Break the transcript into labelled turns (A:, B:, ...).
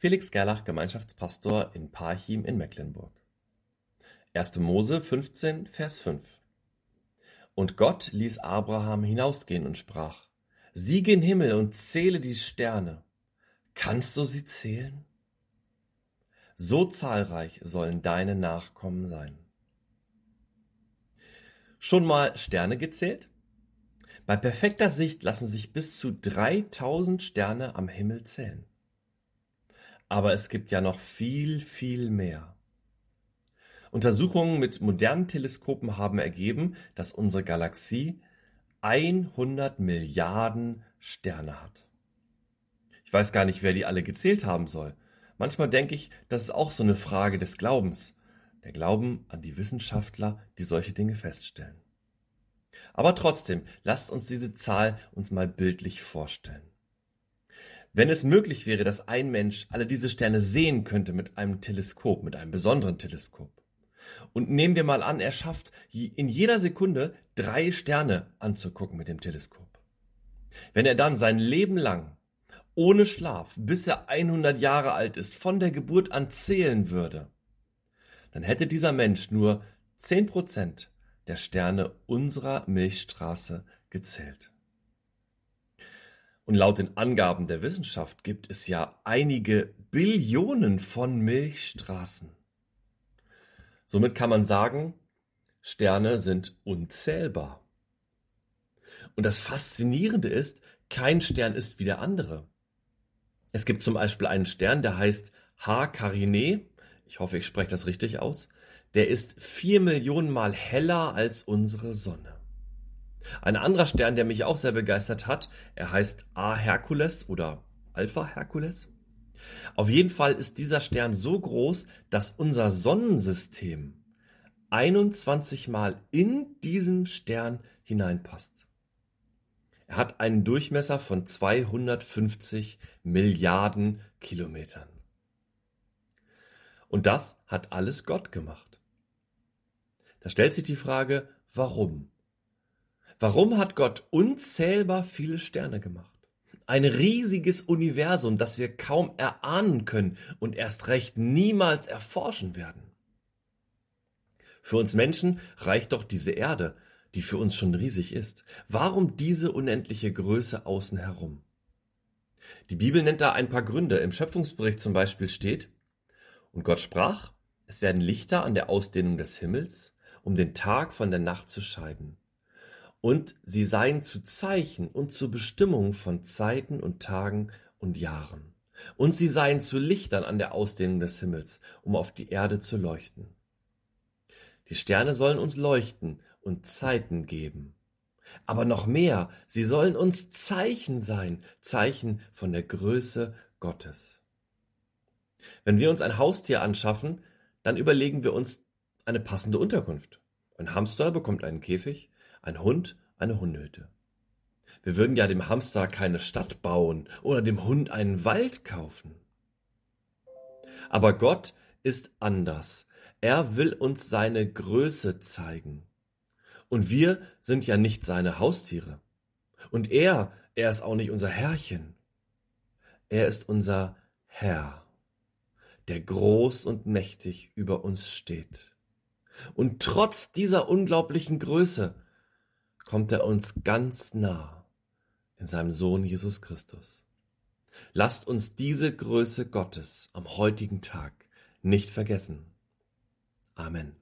A: Felix Gerlach, Gemeinschaftspastor in Parchim in Mecklenburg. 1. Mose 15, Vers 5. Und Gott ließ Abraham hinausgehen und sprach, Sieh gen Himmel und zähle die Sterne. Kannst du sie zählen? So zahlreich sollen deine Nachkommen sein. Schon mal Sterne gezählt? Bei perfekter Sicht lassen sich bis zu 3000 Sterne am Himmel zählen. Aber es gibt ja noch viel, viel mehr. Untersuchungen mit modernen Teleskopen haben ergeben, dass unsere Galaxie 100 Milliarden Sterne hat. Ich weiß gar nicht, wer die alle gezählt haben soll. Manchmal denke ich, das ist auch so eine Frage des Glaubens. Der Glauben an die Wissenschaftler, die solche Dinge feststellen. Aber trotzdem, lasst uns diese Zahl uns mal bildlich vorstellen. Wenn es möglich wäre, dass ein Mensch alle diese Sterne sehen könnte mit einem Teleskop, mit einem besonderen Teleskop, und nehmen wir mal an, er schafft in jeder Sekunde drei Sterne anzugucken mit dem Teleskop. Wenn er dann sein Leben lang ohne Schlaf, bis er 100 Jahre alt ist, von der Geburt an zählen würde, dann hätte dieser Mensch nur 10% der Sterne unserer Milchstraße gezählt. Und laut den Angaben der Wissenschaft gibt es ja einige Billionen von Milchstraßen. Somit kann man sagen, Sterne sind unzählbar. Und das Faszinierende ist, kein Stern ist wie der andere. Es gibt zum Beispiel einen Stern, der heißt H. Carinae. Ich hoffe, ich spreche das richtig aus. Der ist vier Millionen Mal heller als unsere Sonne. Ein anderer Stern, der mich auch sehr begeistert hat, er heißt A Hercules oder Alpha Hercules. Auf jeden Fall ist dieser Stern so groß, dass unser Sonnensystem 21 Mal in diesen Stern hineinpasst. Er hat einen Durchmesser von 250 Milliarden Kilometern. Und das hat alles Gott gemacht. Da stellt sich die Frage, warum? Warum hat Gott unzählbar viele Sterne gemacht? Ein riesiges Universum, das wir kaum erahnen können und erst recht niemals erforschen werden. Für uns Menschen reicht doch diese Erde, die für uns schon riesig ist. Warum diese unendliche Größe außen herum? Die Bibel nennt da ein paar Gründe. Im Schöpfungsbericht zum Beispiel steht, und Gott sprach, es werden Lichter an der Ausdehnung des Himmels, um den Tag von der Nacht zu scheiden und sie seien zu Zeichen und zur Bestimmung von Zeiten und Tagen und Jahren. Und sie seien zu Lichtern an der Ausdehnung des Himmels, um auf die Erde zu leuchten. Die Sterne sollen uns leuchten und Zeiten geben. Aber noch mehr, sie sollen uns Zeichen sein, Zeichen von der Größe Gottes. Wenn wir uns ein Haustier anschaffen, dann überlegen wir uns eine passende Unterkunft. Ein Hamster bekommt einen Käfig, ein Hund eine Hundehütte. Wir würden ja dem Hamster keine Stadt bauen oder dem Hund einen Wald kaufen. Aber Gott ist anders. Er will uns seine Größe zeigen. Und wir sind ja nicht seine Haustiere. Und er, er ist auch nicht unser Herrchen. Er ist unser Herr, der groß und mächtig über uns steht. Und trotz dieser unglaublichen Größe kommt er uns ganz nah in seinem Sohn Jesus Christus. Lasst uns diese Größe Gottes am heutigen Tag nicht vergessen. Amen.